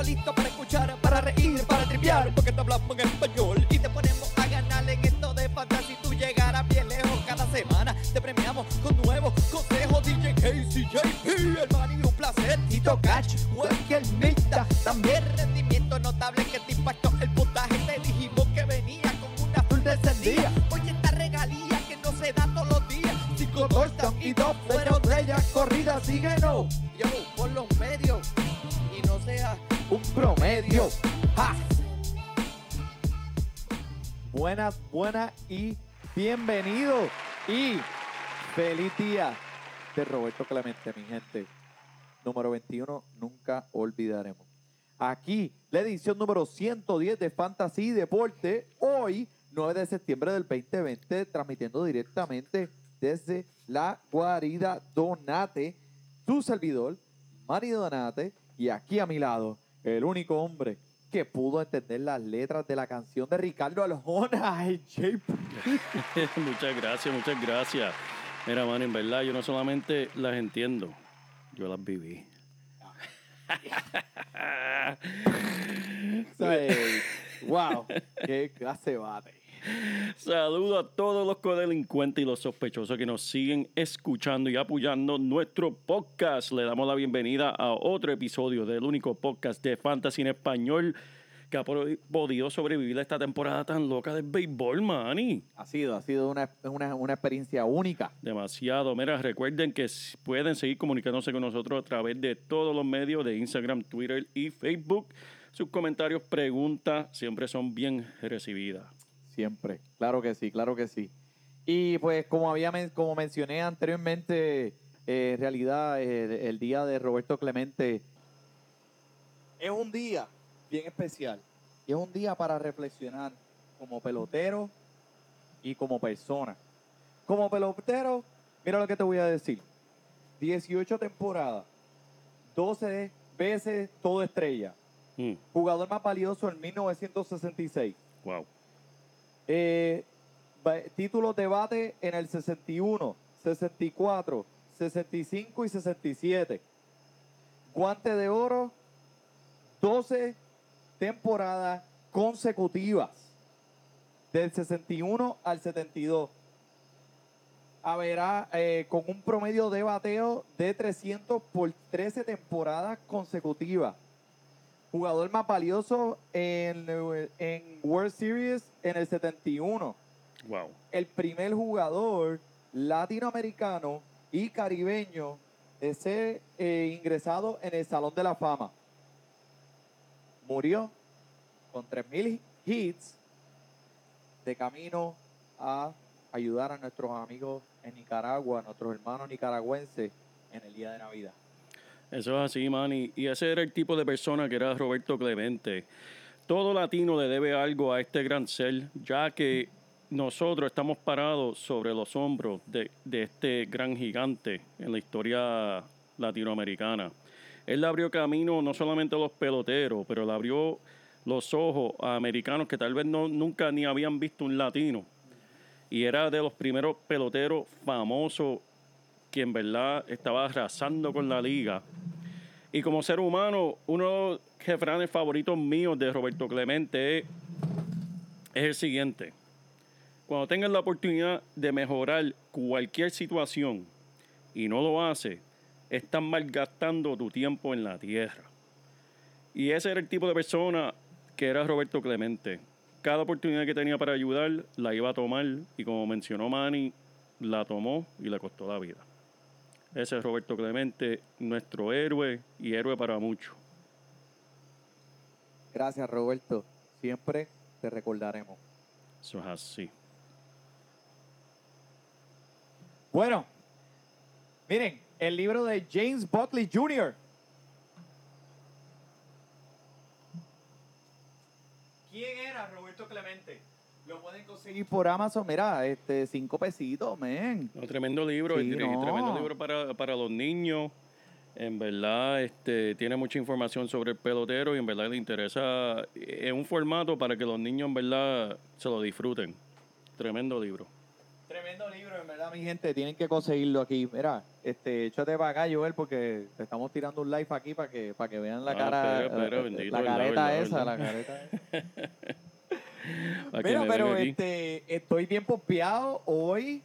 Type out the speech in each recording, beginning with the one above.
Listo para escuchar, para reír, para triviar, porque te hablamos en español y te ponemos a ganar en esto de fantasy. Tú llegarás bien lejos cada semana. Te premiamos con nuevos consejos. DJ Casey, JP, el y un placer. Tito Cash, el Milta, también rendimiento notable que te impactó el puntaje. Te dijimos que venía con una full descendida. Oye, esta regalía que no se da todos los días. Cinco touchdowns y dos fueron de ellas corridas. Síguenos, Buenas, buenas y bienvenido y feliz día de Roberto Clemente, mi gente. Número 21, nunca olvidaremos. Aquí, la edición número 110 de Fantasy Deporte, hoy, 9 de septiembre del 2020, transmitiendo directamente desde la guarida Donate, su servidor, Mari Donate, y aquí a mi lado, el único hombre que pudo entender las letras de la canción de Ricardo Aljona, muchas gracias, muchas gracias. Mira, man, en verdad yo no solamente las entiendo, yo las viví. Wow, qué clase bate. Saludo a todos los codelincuentes y los sospechosos que nos siguen escuchando y apoyando nuestro podcast. Le damos la bienvenida a otro episodio del único podcast de Fantasy en Español que ha po- podido sobrevivir a esta temporada tan loca del béisbol, mani. Ha sido, ha sido una, una, una experiencia única. Demasiado. Mira, recuerden que pueden seguir comunicándose con nosotros a través de todos los medios de Instagram, Twitter y Facebook. Sus comentarios, preguntas, siempre son bien recibidas. Siempre, claro que sí, claro que sí. Y pues como había como mencioné anteriormente, eh, en realidad el, el día de Roberto Clemente es un día bien especial. Y es un día para reflexionar como pelotero y como persona. Como pelotero, mira lo que te voy a decir. 18 temporadas, 12 veces todo estrella. Mm, Jugador más valioso en 1966. wow. Eh, títulos de bate en el 61, 64, 65 y 67. Guante de oro, 12 temporadas consecutivas. Del 61 al 72. Haberá eh, con un promedio de bateo de 300 por 13 temporadas consecutivas. Jugador más valioso en, en World Series en el 71. Wow. El primer jugador latinoamericano y caribeño de ser eh, ingresado en el Salón de la Fama. Murió con 3.000 hits de camino a ayudar a nuestros amigos en Nicaragua, a nuestros hermanos nicaragüenses en el día de Navidad. Eso es así, man. Y, ese era el tipo de persona que era Roberto Clemente. Todo latino le debe algo a este gran ser, ya que nosotros estamos parados sobre los hombros de, de este gran gigante en la historia latinoamericana. Él abrió camino no solamente a los peloteros, pero le abrió los ojos a americanos que tal vez no, nunca ni habían visto un latino. Y era de los primeros peloteros famosos que en verdad estaba arrasando con la liga. Y como ser humano, uno de los refranes favoritos míos de Roberto Clemente es, es el siguiente. Cuando tengas la oportunidad de mejorar cualquier situación y no lo haces, estás malgastando tu tiempo en la tierra. Y ese era el tipo de persona que era Roberto Clemente. Cada oportunidad que tenía para ayudar la iba a tomar y como mencionó Manny, la tomó y le costó la vida. Ese es Roberto Clemente, nuestro héroe y héroe para muchos. Gracias, Roberto. Siempre te recordaremos. Eso es así. Bueno, miren, el libro de James Buckley Jr. ¿Quién era Roberto Roberto Clemente. Lo pueden conseguir por Amazon, mira, este, cinco pesitos, men. No, tremendo libro, Sí, no. tremendo libro para, para los niños. En verdad, este, tiene mucha información sobre el pelotero y en verdad le interesa. Es un formato para que los niños en verdad se lo disfruten. Tremendo libro. Tremendo libro, en verdad, mi gente, tienen que conseguirlo aquí. Mira, este, échate para acá, Joel, porque te estamos tirando un live aquí para que, para que vean la Ah, cara, espera, espera, eh, bendito, la verdad, careta verdad, esa, verdad. la careta esa. Mira, pero este, estoy bien pompeado. Hoy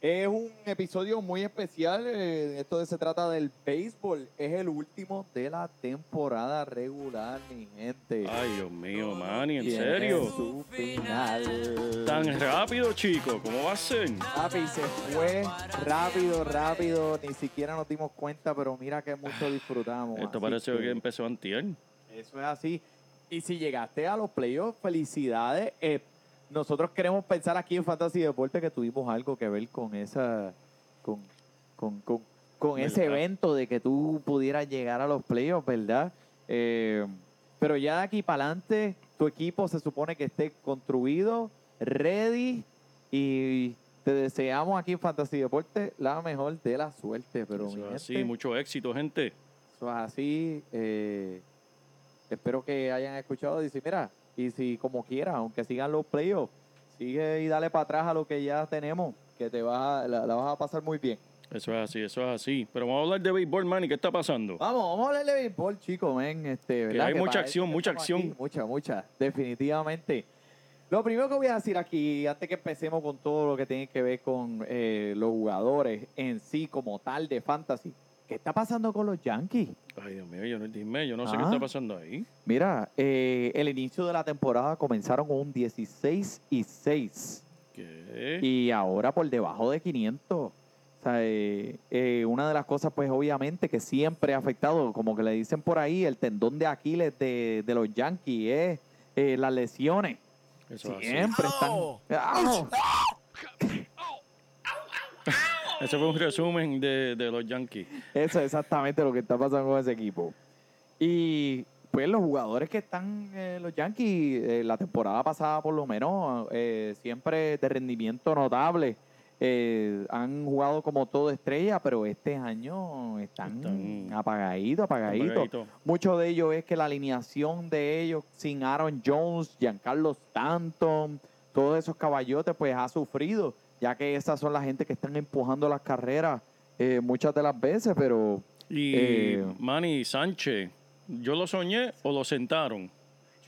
es un episodio muy especial. eh, esto se trata del béisbol. Es el último de la temporada regular, mi gente. Ay, Dios mío, Manny, ¿en serio? Su final. Tan rápido, chico, ¿cómo va a ser? Papi, se fue rápido, rápido. Ni siquiera nos dimos cuenta, pero mira que mucho disfrutamos. Esto Así parece que que empezó antier. Eso es así. Y si llegaste a los playoffs, felicidades. Eh, nosotros queremos pensar aquí en Fantasy Deporte que tuvimos algo que ver con esa, con, con, con, con ese evento de que tú pudieras llegar a los playoffs, ¿verdad? Eh, pero ya de aquí para adelante, tu equipo se supone que esté construido, ready y te deseamos aquí en Fantasy Deporte la mejor de la suerte. Pero Eso es así, gente, mucho éxito, gente. eso es así. eh, espero que hayan escuchado. Dice, mira, y si como quiera, aunque sigan los playoffs, sigue y dale para atrás a lo que ya tenemos, que te vas a- la, la vas a pasar muy bien. Eso es así, eso es así. Pero vamos a hablar de béisbol, Manny, ¿qué está pasando? Vamos, vamos a hablar de béisbol, chicos, ven. Este, ¿verdad? hay mucha acción, mucha acción. aquí, mucha, mucha, definitivamente. Lo primero que voy a decir aquí, antes que empecemos con todo lo que tiene que ver con eh, los jugadores en sí como tal de fantasy, ¿qué está pasando con los Yankees? Ay, Dios mío, yo no, dime, yo no sé qué Ah. está pasando ahí. Mira, eh, el inicio de la temporada comenzaron con un 16 y 6 ¿Qué? y ahora por debajo de 500. O sea, eh, eh, una de las cosas, pues obviamente, que siempre ha afectado, como que le dicen por ahí, el tendón de Aquiles de, de los Yankees es eh, las lesiones. Eso es así. Siempre están. ¡Au! Ese fue un resumen de, de los Yankees. Eso es exactamente lo que está pasando con ese equipo. Y pues los jugadores que están en los Yankees, eh, la temporada pasada por lo menos, eh, siempre de rendimiento notable. eh, han jugado como todo estrella, pero este año están, Están apagaditos, apagaditos. Apagadito. Mucho de ellos es que la alineación de ellos sin Aaron Jones, Giancarlo Stanton, todos esos caballotes, pues ha sufrido, ya que esas son la gente que están empujando las carreras eh, muchas de las veces, pero Y Eh, Manny Sánchez, ¿yo lo soñé o lo sentaron?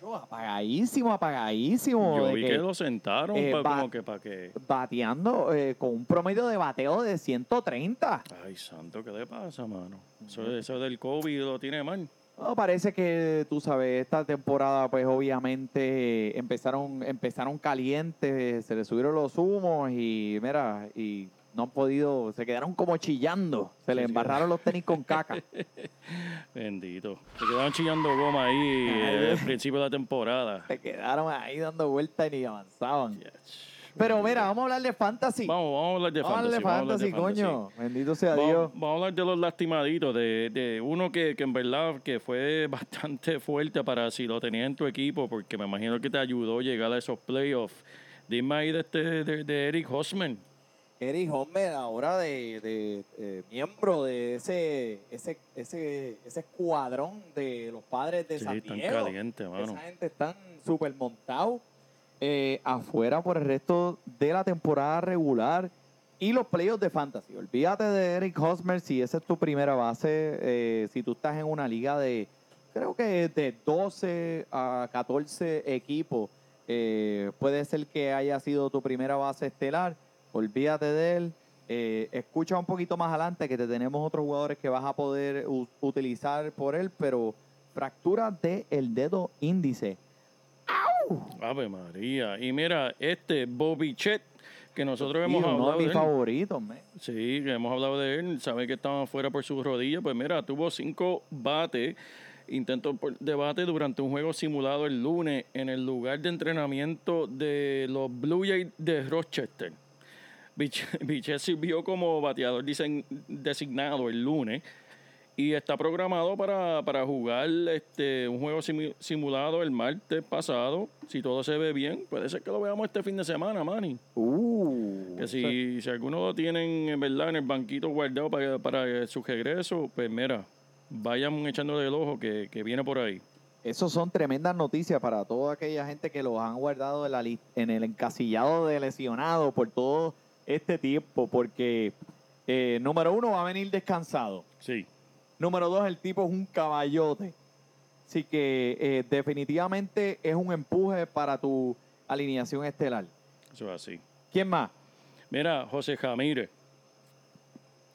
Yo, apagadísimo, apagadísimo. Yo vi que que lo sentaron, eh, pa- como que para que... Bateando eh, con un promedio de bateo de 130. Ay, santo, ¿qué le pasa, mano? Eso, eso del COVID lo tiene mal. No, parece que, tú sabes, esta temporada, pues obviamente empezaron, empezaron calientes, se les subieron los humos y, mira, y no han podido, se quedaron como chillando, se les embarraron los tenis con caca. Bendito. Se quedaban chillando goma ahí eh, al principio de la temporada. se quedaron ahí dando vueltas y ni avanzaban. Pero mira, vamos a hablar de fantasy. Vamos, vamos a hablar de Vamos a hablar fantasy. vamos a hablar de fantasy. coño. Bendito sea Vamos, Dios. vamos a hablar de los lastimaditos, de, de uno que, que en verdad que fue bastante fuerte para si lo tenías en tu equipo, porque me imagino que te ayudó a llegar a esos playoffs. Dime ahí de, este, de, de Eric Hosman. Eric Homer ahora de, de, eh, miembro de ese, ese, ese, ese escuadrón de los padres de Sí, San tan Diego. caliente, mano. Esa gente están súper montados eh, afuera por el resto de la temporada regular y los playoffs de fantasy. Olvídate de Eric Hosmer si esa es tu primera base. eh, si tú estás en una liga de, creo que de 12 a 14 equipos, eh, puede ser que haya sido tu primera base estelar. Olvídate de él. Escucha un poquito más adelante que te tenemos otros jugadores que vas a poder utilizar por él, pero fractura del el dedo índice. Ave María. Y mira, este Bobby Chet, que nosotros hemos uno hablado de de mis él. favoritos. Sí, que hemos hablado de él, sabe que estaba fuera por sus rodillas, pues mira, tuvo cinco bates, intentos por- de bate durante un juego simulado el lunes en el lugar de entrenamiento de los Blue Jays de Rochester. Bich- Bichet sirvió como bateador designado el lunes Y está programado para, para jugar este, un juego simu- simulado el martes pasado. Si todo se ve bien, puede ser que lo veamos este fin de semana, Manny. Uh, Que si, si alguno lo tienen en verdad en el banquito guardado para, para su regreso, pues mira, vayan echándole el ojo que, que viene por ahí. Esos son tremendas noticias para toda aquella gente que los han guardado en, la en el encasillado de lesionados por todo este tiempo, porque eh, número uno va a venir descansado. Sí, Número dos, el tipo es un caballote. Así que eh, definitivamente es un empuje para tu alineación estelar. eso es así. ¿Quién más? Mira, José Jamírez,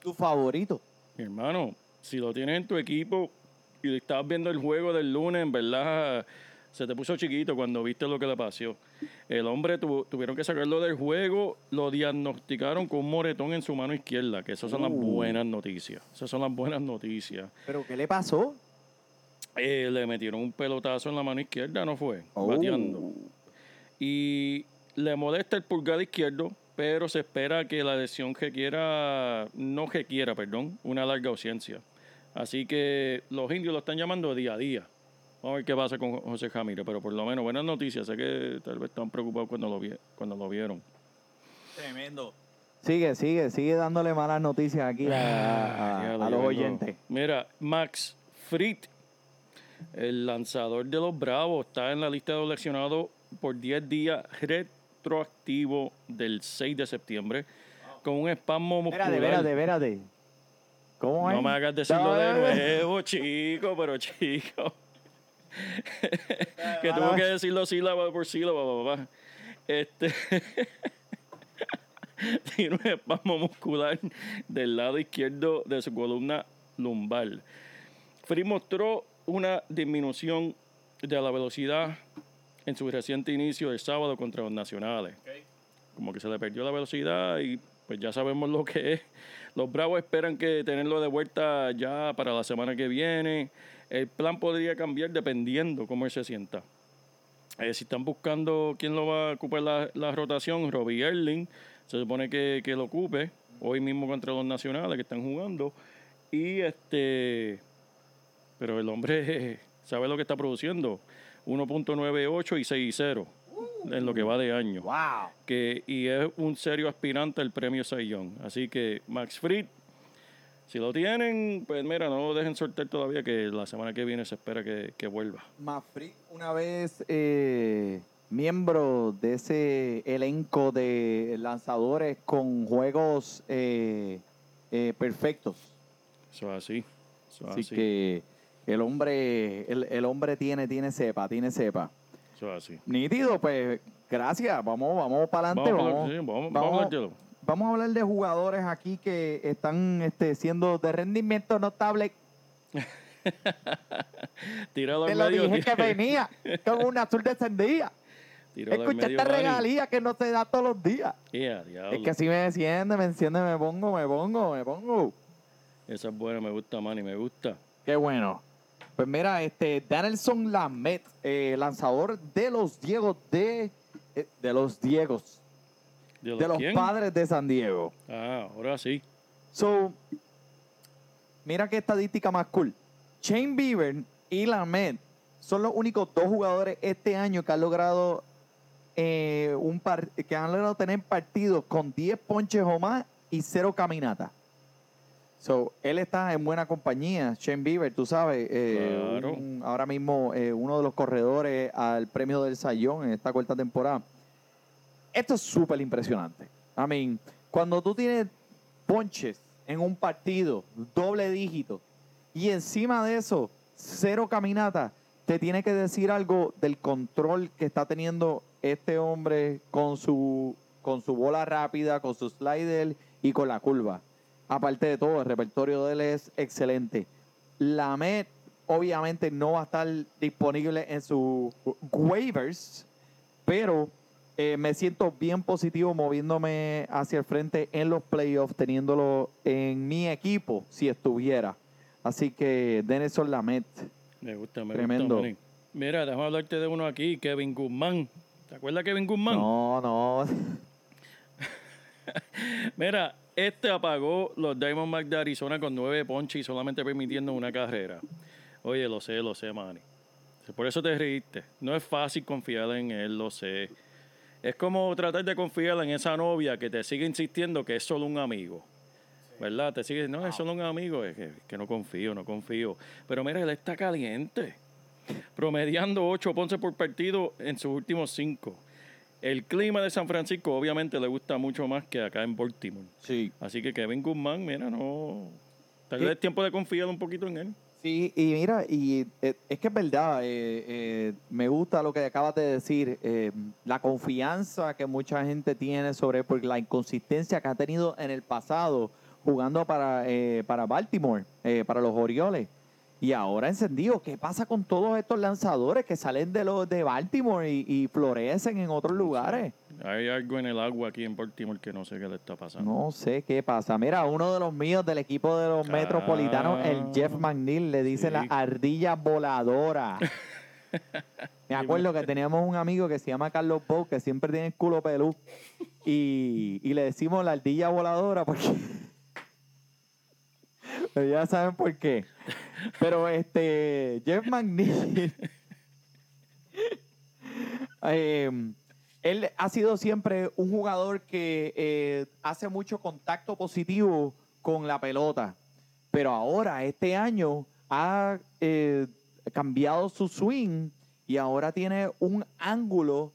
Tu favorito. mi hermano, si lo tienes en tu equipo y estabas viendo el juego del lunes, en verdad se te puso chiquito cuando viste lo que le pasó. El hombre tu- tuvieron que sacarlo del juego, lo diagnosticaron con un moretón en su mano izquierda, que esas son las Uh. buenas noticias. Esas son las buenas noticias. ¿Pero qué le pasó? Eh, le metieron un pelotazo en la mano izquierda, ¿no fue? Oh. Bateando. Y le molesta el pulgar izquierdo, pero se espera que la lesión requiera, no requiera, perdón, una larga ausencia. Así que los indios lo están llamando día a día. Vamos a ver qué pasa con José Jamírez, pero por lo menos buenas noticias. Sé que tal vez estaban preocupados cuando lo, vi- cuando lo vieron. Tremendo. Sigue, sigue, sigue dándole malas noticias aquí a, los oyentes. Mira, Max Fried, el lanzador de los Bravos, está en la lista de los lesionados por 10 días retroactivo del 6 de septiembre con un espasmo muscular. Espérate, espérate, espérate. ¿Cómo es? No me hagas decirlo No, de nuevo, chico, pero chico. que tuvo que vez. decirlo sílaba por sílaba, papá. Este. Tiene un espasmo muscular del lado izquierdo de su columna lumbar. Free mostró una disminución de la velocidad en su reciente inicio el sábado contra los nacionales. Como que se le perdió la velocidad y pues ya sabemos lo que es. Los Bravos esperan que tenerlo de vuelta ya para la semana que viene. El plan podría cambiar dependiendo cómo él se sienta. Eh, si están buscando quién lo va a ocupar la, la rotación, Robbie Erling, se supone que, que lo ocupe hoy mismo contra los nacionales que están jugando. Y este, pero el hombre sabe lo que está produciendo: 1.98 y 6.0 en lo que va de año ¡Wow! que y es un serio aspirante al premio Young. Así que Max Fried, si lo tienen, pues mira, no lo dejen soltar todavía, que la semana que viene se espera que, que vuelva. Mafri, una vez eh, miembro de ese elenco de lanzadores con juegos eh, eh, perfectos. Eso es así. Eso es Así así. que el hombre, el, el hombre tiene, tiene cepa, tiene cepa. Eso es así. Nítido, pues gracias. Vamos, vamos para adelante. Vamos, Vamos, vamos, vamos- vamos vamos a hablar de jugadores aquí que están este, siendo de rendimiento notable. Tíralo Te lo dije que venía con una azul al Escucha esta regalía que no se da todos los días. Ea, diablo. Es que si me enciende, me enciende, me pongo, me pongo, me pongo. Esa es buena, me gusta, Manny, me gusta. Qué bueno. Pues mira, este Danielson Lamet, eh, lanzador de los Diegos de, eh, de los Diegos, ¿De, de los padres de San Diego. Ah, ahora sí. So, mira qué estadística más cool. Shane Bieber y Lamet son los únicos dos jugadores este año que han logrado eh, un par- que han logrado tener partidos con 10 ponches o más y cero caminatas. So, él está en buena compañía. Shane Bieber, tú sabes, eh, Claro. un- ahora mismo eh, uno de los corredores al premio del Sayón en esta cuarta temporada. Esto es súper impresionante. I mean, cuando tú tienes ponches en un partido, doble dígito, y encima de eso, cero caminata, te tiene que decir algo del control que está teniendo este hombre con su, con su bola rápida, con su slider y con la curva. Aparte de todo, el repertorio de él es excelente. La Met obviamente no va a estar disponible en sus waivers, pero eh, me siento bien positivo moviéndome hacia el frente en los playoffs, teniéndolo en mi equipo si estuviera. Así que Denison Lamet. Me gusta, me Tremendo. gusta, Manny. Mira, déjame hablarte de uno aquí, Kevin Guzmán. ¿Te acuerdas de Kevin Guzmán? No, no. Mira, Este apagó los Diamondbacks de Arizona con nueve ponches y solamente permitiendo una carrera. Oye, lo sé, lo sé, Manny. Por eso te reíste. No es fácil confiar en él, lo sé. Es como tratar de confiar en esa novia que te sigue insistiendo que es solo un amigo. ¿Verdad? Te sigue, no, es solo un amigo. Es que, que no confío, no confío. Pero mira, él está caliente. Promediando ocho ponces por partido en sus últimos cinco. El clima de San Francisco obviamente le gusta mucho más que acá en Baltimore. Sí. Así que Kevin Guzmán, mira, no... Tal vez es tiempo de confiar un poquito en él. Sí, y mira, y eh, es que es verdad, eh, eh, me gusta lo que acabas de decir, eh, la confianza que mucha gente tiene sobre por la inconsistencia que ha tenido en el pasado jugando para, eh, para Baltimore, eh, para los Orioles. Y ahora encendido, ¿qué pasa con todos estos lanzadores que salen de los de Baltimore y, y florecen en otros lugares? Hay algo en el agua aquí en Baltimore que no sé qué le está pasando. No sé qué pasa. Mira, uno de los míos del equipo de los metropolitanos, el Jeff McNeil, le dice Sí. la ardilla voladora. Me acuerdo que teníamos un amigo que se llama Carlos Bow, que siempre tiene el culo pelú. Y, y le decimos la ardilla voladora porque. Pero ya saben por qué. Pero este. Jeff McNeil. eh, él ha sido siempre un jugador que eh, hace mucho contacto positivo con la pelota. Pero ahora, este año, ha eh, cambiado su swing y ahora tiene un ángulo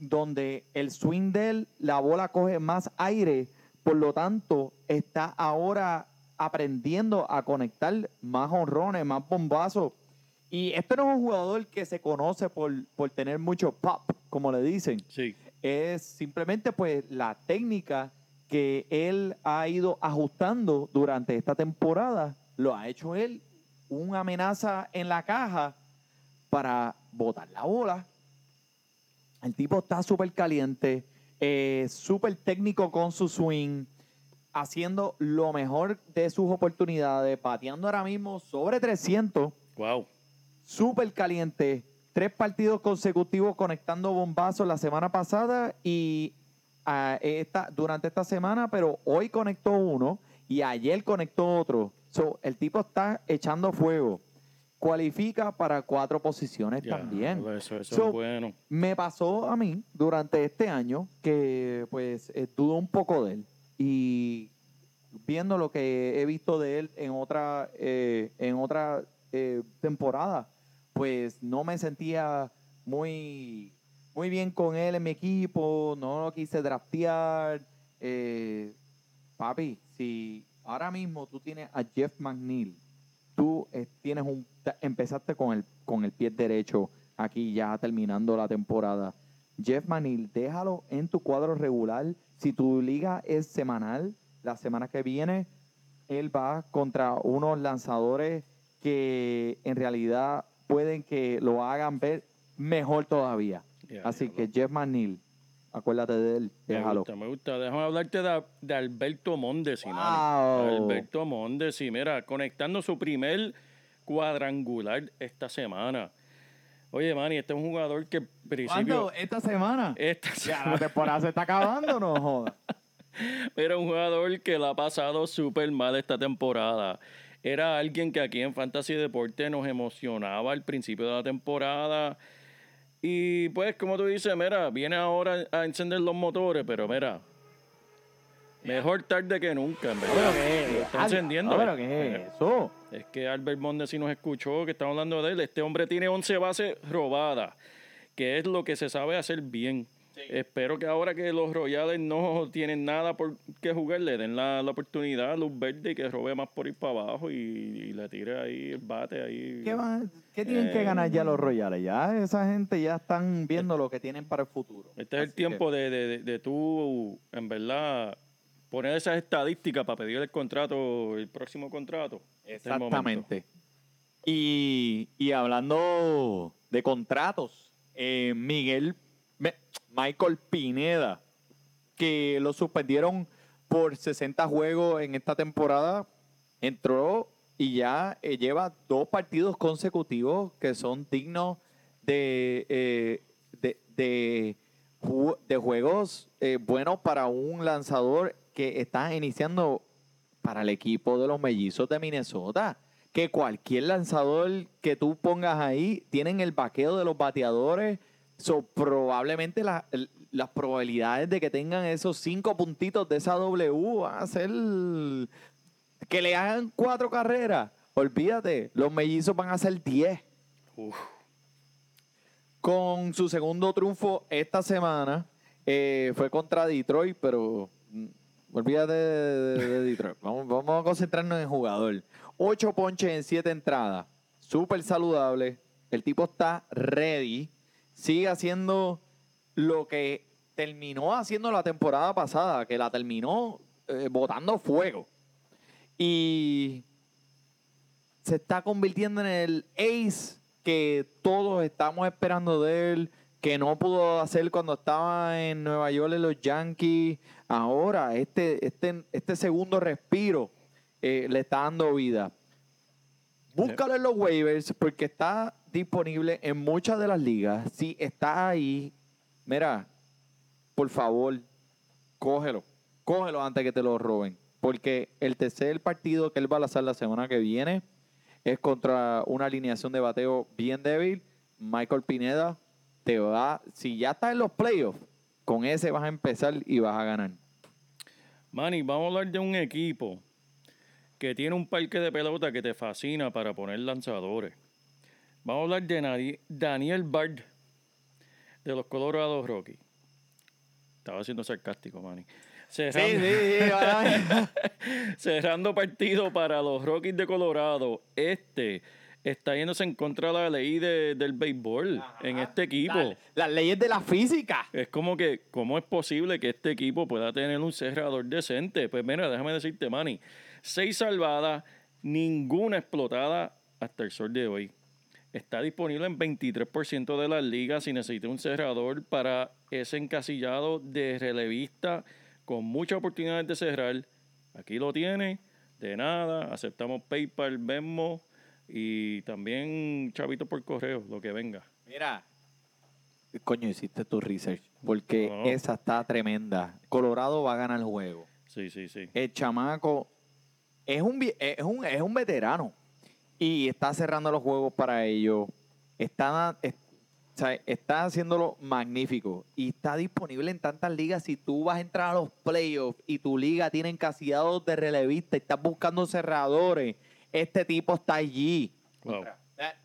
donde el swing de él, la bola coge más aire. Por lo tanto, está ahora aprendiendo a conectar más honrones, más bombazos. Y este no es un jugador que se conoce por, por tener mucho pop, como le dicen Sí. es simplemente pues la técnica que él ha ido ajustando durante esta temporada. Lo ha hecho él una amenaza en la caja para botar la bola. El tipo está súper caliente, eh, súper técnico con su swing, haciendo lo mejor de sus oportunidades, pateando ahora mismo sobre 300 Wow. súper caliente. Tres partidos consecutivos conectando bombazos la semana pasada y ah, esta, durante esta semana, pero hoy conectó uno y ayer conectó otro. So, el tipo está echando fuego. Cualifica para cuatro posiciones también. Eso, eso So, es bueno. Me pasó a mí durante este año que pues eh, dudo un poco de él y viendo lo que he visto de él en otra eh, en otra eh, temporada, pues no me sentía muy muy bien con él en mi equipo, no lo quise draftear. Eh, papi, si ahora mismo tú tienes a Jeff McNeil, tú eh, tienes un empezaste con el con el pie derecho aquí ya terminando la temporada. Jeff McNeil, déjalo en tu cuadro regular. Si tu liga es semanal, la semana que viene él va contra unos lanzadores que en realidad pueden que lo hagan ver mejor todavía. Ya, Así ya, que Jeff McNeil, acuérdate de él, Me déjalo. gusta, me gusta. Déjame hablarte de, de Alberto Mondesi, Wow. Alberto Mondesi, mira, conectando su primer cuadrangular esta semana. Oye, Manny, este es un jugador que principio... ¿Cuándo? ¿Esta semana? Esta Ya, la semana temporada se está acabando, no jodas. era un jugador que la ha pasado súper mal esta temporada. Era alguien que aquí en Fantasy Deporte nos emocionaba al principio de la temporada. Y pues, como tú dices, mira, viene ahora a encender los motores, pero mira, mejor tarde que nunca, en verdad. Lo está encendiendo. pero eh. qué es eso. Es que Albert Mondesi nos escuchó, que estamos hablando de él. Este hombre tiene 11 bases robadas, que es lo que se sabe hacer bien. Espero que ahora que los Royales no tienen nada por que jugar, le den la, la oportunidad a Luz Verde y que robe más por ir para abajo y, y le tire ahí el bate. ahí. ¿Qué, van- qué tienen que Eh. ganar ya los Royales? Ya esa gente ya están viendo lo que tienen para el futuro. Este es el tiempo de, de, de, de tú, en verdad, poner esas estadísticas para pedir el contrato, el próximo contrato. Este. Exactamente. Y, y hablando de contratos, eh, Miguel, Michael Pineda, que lo suspendieron por 60 juegos en esta temporada, entró y ya eh, lleva dos partidos consecutivos que son dignos de, eh, de, de ju- de juegos eh, buenos para un lanzador que están iniciando para el equipo de los mellizos de Minnesota. Que cualquier lanzador que tú pongas ahí tienen el vaqueo de los bateadores. So, probablemente la- el- las probabilidades de que tengan esos cinco puntitos de esa W van a ser que le hagan cuatro carreras. Olvídate, los mellizos van a ser 10 Uf. con su segundo triunfo esta semana. eh, fue contra Detroit, pero mm, olvídate de, de- de Detroit. Vamos, vamos a concentrarnos en el jugador. Ocho ponches en siete entradas. Súper saludable. El tipo está ready. Sigue haciendo lo que terminó haciendo la temporada pasada, que la terminó eh, botando fuego. Y se está convirtiendo en el ace que todos estamos esperando de él, que no pudo hacer cuando estaba en Nueva York en los Yankees. Ahora, este, este, este segundo respiro eh, le está dando vida. Búscalo en los waivers porque está disponible en muchas de las ligas. Si está ahí, mira, por favor, cógelo. Cógelo antes que te lo roben. Porque el tercer partido que él va a lanzar la semana que viene es contra una alineación de bateo bien débil. Michael Pineda te va, si ya estás en los playoffs, con ese vas a empezar y vas a ganar. Manny, vamos a hablar de un equipo que tiene un parque de pelota que te fascina para poner lanzadores. Vamos a hablar de Daniel Bard de los Colorado Rockies. Estaba siendo sarcástico, Manny. Cerrando, cerrando partido para los Rockies de Colorado. Este está yéndose en contra de la ley de- del béisbol en este equipo. Las leyes de la física. Es como que, ¿cómo es posible que este equipo pueda tener un cerrador decente? Pues mira, déjame decirte, Manny, seis salvadas, ninguna explotada hasta el sol de hoy. Está disponible en 23% de las ligas si necesita un cerrador para ese encasillado de relevista con muchas oportunidades de cerrar. Aquí lo tiene, de nada, aceptamos PayPal, Venmo y también chavito por correo, lo que venga. Mira. Coño, hiciste tu research. Porque No. esa está tremenda. Colorado va a ganar el juego. Sí, sí, sí. El chamaco es un, es un, es un veterano. Y está cerrando los juegos para ellos. Está, es- o sea, está haciéndolo magnífico. Y está disponible en tantas ligas. Si tú vas a entrar a los playoffs y tu liga tiene encasillados de relevista y estás buscando cerradores, este tipo está allí. Wow.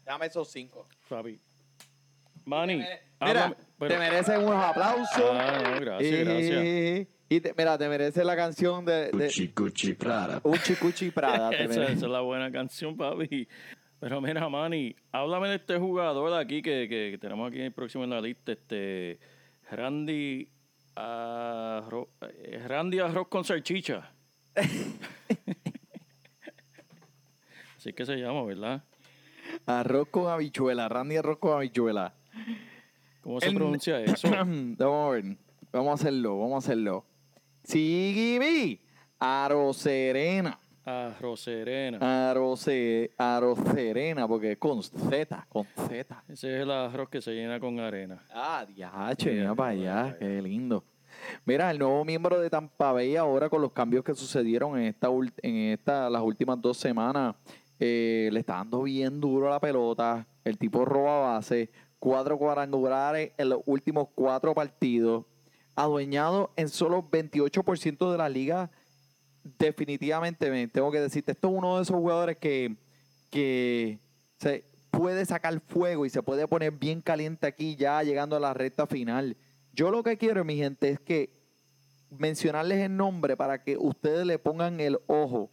Dame esos cinco. Fabi. Manny, Mira, háblame- pero- te mereces unos aplausos. Ah, no, gracias, y, gracias. Y te- mira, te mereces la canción de, de Cuchi Cuchi Prada. Uchi Cuchi Prada. te esa, esa es la buena canción, papi. Pero mira, Manny, háblame de este jugador aquí que, que- que tenemos aquí próximo en la lista, este Randy Arroz, eh, Randy Arroz con salchicha. Así que se llama, ¿verdad? Arroz con habichuela, Randy arroz con habichuela. ¿Cómo se El- pronuncia eso? vamos a ver, vamos a hacerlo, vamos a hacerlo. Sigimi, Aroserena, Arroz serena. Arose, Aroserena, porque es con Z, con Z. Ese es el arroz que se llena con arena. Ah, diache, mira para allá, qué lindo. Mira, el nuevo miembro de Tampa Bay ahora con los cambios que sucedieron en esta, en esta las últimas dos semanas, eh, le está dando bien duro a la pelota. El tipo roba base, cuatro cuadrangulares en los últimos cuatro partidos. Adueñado en solo 28% de la liga. Definitivamente, me tengo que decirte, esto es uno de esos jugadores que, que se puede sacar fuego y se puede poner bien caliente aquí ya llegando a la recta final. Yo lo que quiero, mi gente, es que mencionarles el nombre para que ustedes le pongan el ojo.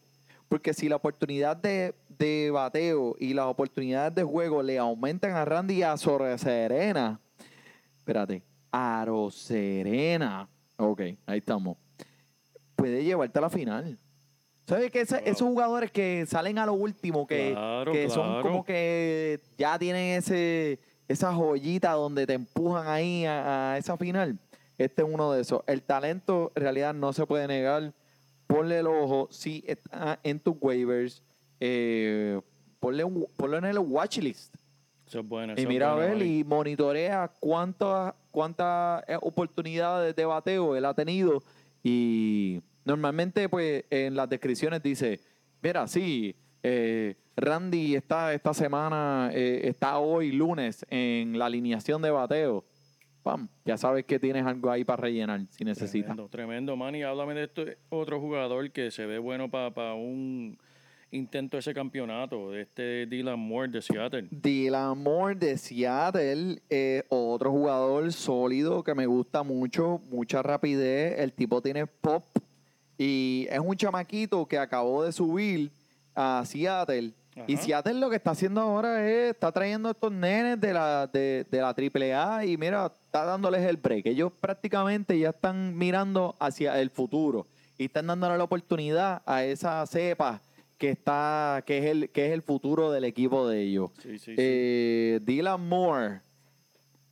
Porque si la oportunidad de, de bateo y las oportunidades de juego le aumentan a Randy y a Serena, espérate, Aro Serena, ok, ahí estamos, puede llevarte a la final. ¿Sabes que ese- esos jugadores que salen a lo último, que, Claro, que son claro. como que ya tienen ese esa joyita donde te empujan ahí a, a esa final? Este es uno de esos. El talento en realidad no se puede negar. Ponle el ojo. Si está en tus waivers, eh, ponle, un- en el watchlist. Eso es bueno. Y mira a ver y monitorea cuántas cuántas eh, oportunidades de bateo él ha tenido. Y Normalmente, pues, en las descripciones dice, mira, sí, eh, Randy está esta semana, eh, está hoy lunes en la alineación de bateo. Pam, ya sabes que tienes algo ahí para rellenar si necesitas. Tremendo, tremendo, Manny. Háblame de este otro jugador que se ve bueno para un intento ese campeonato, de este Dylan Moore de Seattle. Dylan Moore de Seattle, eh, otro jugador sólido que me gusta mucho, mucha rapidez. El tipo tiene pop y es un chamaquito que acabó de subir a Seattle. Y. Seattle lo que está haciendo ahora es, está trayendo a estos nenes de la, de, de la AAA y mira, está dándoles el break. Ellos prácticamente ya están mirando hacia el futuro y están dándole la oportunidad a esa cepa que está, que es el, que es el futuro del equipo de ellos. Sí, sí, sí. Eh, Dylan Moore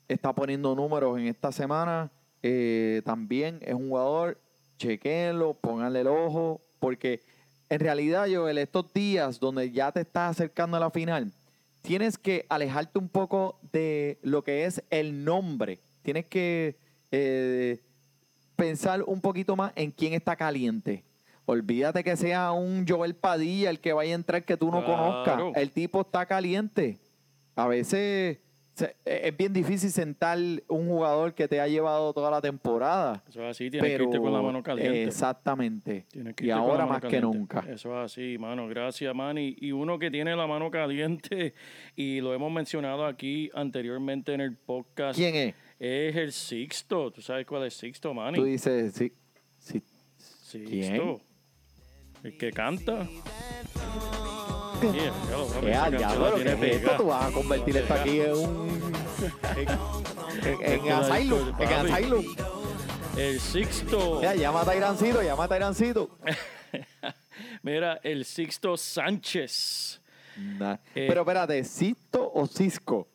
está poniendo números en esta semana. Eh, también es un jugador, chequenlo, pónganle el ojo, porque en realidad, Joel, estos días donde ya te estás acercando a la final, tienes que alejarte un poco de lo que es el nombre. Tienes que eh, pensar un poquito más en quién está caliente. Olvídate que sea un Joel Padilla el que vaya a entrar que tú no Claro. conozcas. El tipo está caliente. A veces se- es bien difícil sentar un jugador que te ha llevado toda la temporada. Eso es así, tienes Pero, que irte con la mano caliente. Exactamente. Y ahora más que nunca. Eso es así, mano. Gracias, Manny. Y uno que tiene la mano caliente, y lo hemos mencionado aquí anteriormente en el podcast, ¿Quién es? es el Sixto. ¿Tú sabes cuál es Sixto, Manny? Tú dices, sí, sí. Sixto. ¿Quién? El que canta. Sí, ya lo tiene es esto, tú vas a convertir esto aquí en un... En, en, en Asylum, en Papi. Asylum. El Sixto. Mira, llama a Tyrancito, llama a. Mira, el Sixto Sánchez. Nah. Eh. Pero espérate, ¿Sisto o Cisco?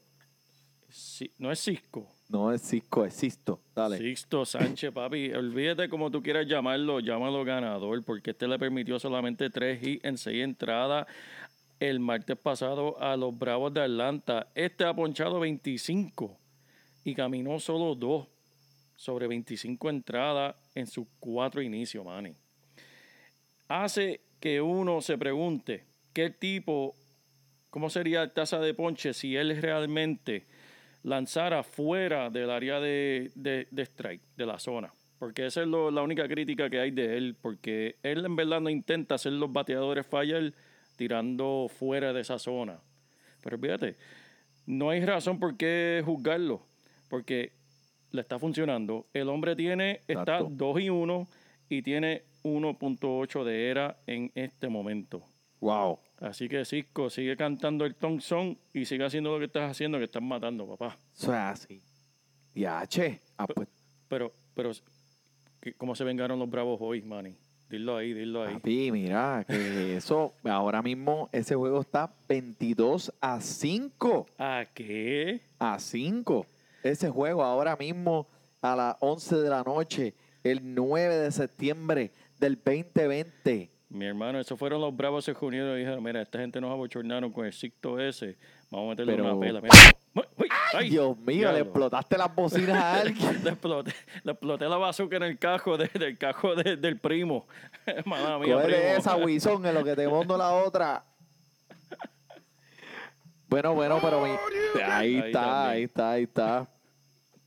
Sí, no es Cisco. No es Cisco, es Sisto. Dale. Sixto Sánchez, papi. Olvídate como tú quieras llamarlo, llámalo ganador, porque este le permitió solamente tres hits en seis entradas el martes pasado a los Bravos de Atlanta. Este ha ponchado 25 y caminó solo dos sobre 25 entradas en sus cuatro inicios, Manny. Hace que uno se pregunte qué tipo, cómo sería la tasa de ponche si él realmente lanzara fuera del área de, de- de strike, de la zona. Porque esa es lo- la única crítica que hay de él, porque él en verdad no intenta hacer los bateadores fallar tirando fuera de esa zona. Pero fíjate, no hay razón por qué juzgarlo, porque le está funcionando. El hombre tiene, está Exacto. 2 y 1 y tiene 1.8 de era en este momento. Wow. Así que Cisco sigue cantando el Thompson y sigue haciendo lo que estás haciendo, que estás matando, papá. Eso es así. Diache. Ah, pues, Pero, pero, ¿qué- ¿cómo se vengaron los bravos hoy, Manny? Dilo ahí, dilo ahí. papi, mira, que eso, ahora mismo ese juego está 22 a 5. ¿A qué? A 5. Ese juego ahora mismo a las 11 de la noche, el 9 de septiembre del 2020. Mi hermano, esos fueron los bravos se reunieron y dijeron, mira, esta gente nos abochornaron con el Sicto ese, vamos a meterle Pero- una pela. Mira. Ay, Dios mío, le explotaste las bocinas a alguien. Le exploté, le exploté la bazooka en el cajo de- del cajo de- del primo. Mala mía, primo. esa, Wison, en lo que te mando la otra. Bueno, bueno, pero mi- ahí, Ahí está, ahí está, ahí está.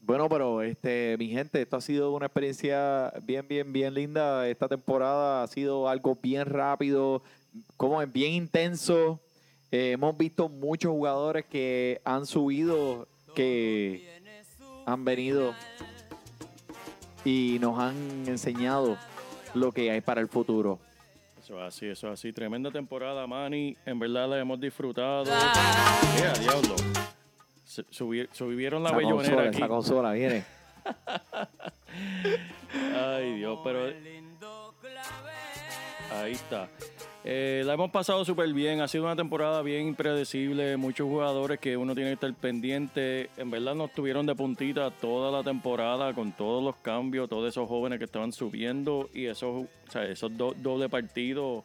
Bueno, pero este, mi gente, esto ha sido una experiencia bien, bien, bien linda. Esta temporada ha sido algo bien rápido, como es bien intenso. Eh, hemos visto muchos jugadores que han subido, que han venido y nos han enseñado lo que hay para el futuro. Eso es así, eso es así. Tremenda temporada, Manny. En verdad la hemos disfrutado. Yeah, diablo. Subieron la esa bellonera consola, aquí. esa consola, viene. Ay, Dios, pero. Ahí está. Eh, la hemos pasado súper bien. Ha sido una temporada bien impredecible. Muchos jugadores que uno tiene que estar pendiente. En verdad nos tuvieron de puntita toda la temporada con todos los cambios, todos esos jóvenes que estaban subiendo y esos, o sea, esos do- doble partidos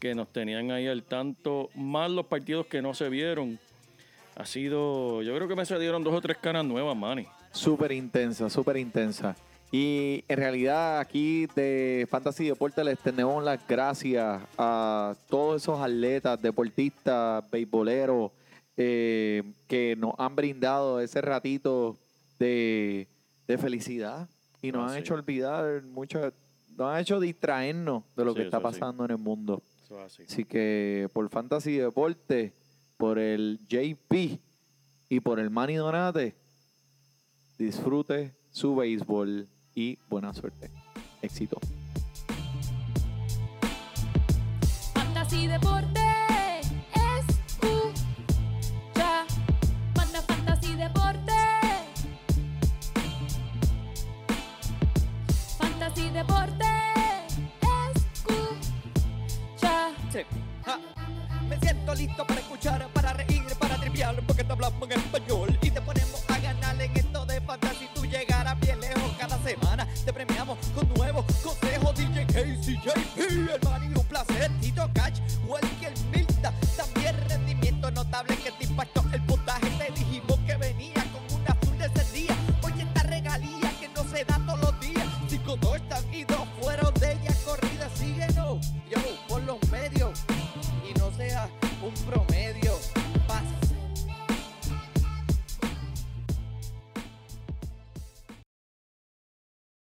que nos tenían ahí al tanto, más los partidos que no se vieron. Ha sido, yo creo que me salieron dos o tres caras nuevas, Manny. Súper intensa, súper intensa. Y en realidad aquí de Fantasy Deporte les tenemos las gracias a todos esos atletas, deportistas, beisboleros eh, que nos han brindado ese ratito de, de felicidad y nos Ah, han sí. hecho olvidar mucho, nos han hecho distraernos de lo Sí, que está sí. pasando en el mundo. Eso es así. Así que por Fantasy Deporte, por el JP y por el Manny Donate, disfrute su béisbol y buena suerte. Éxito.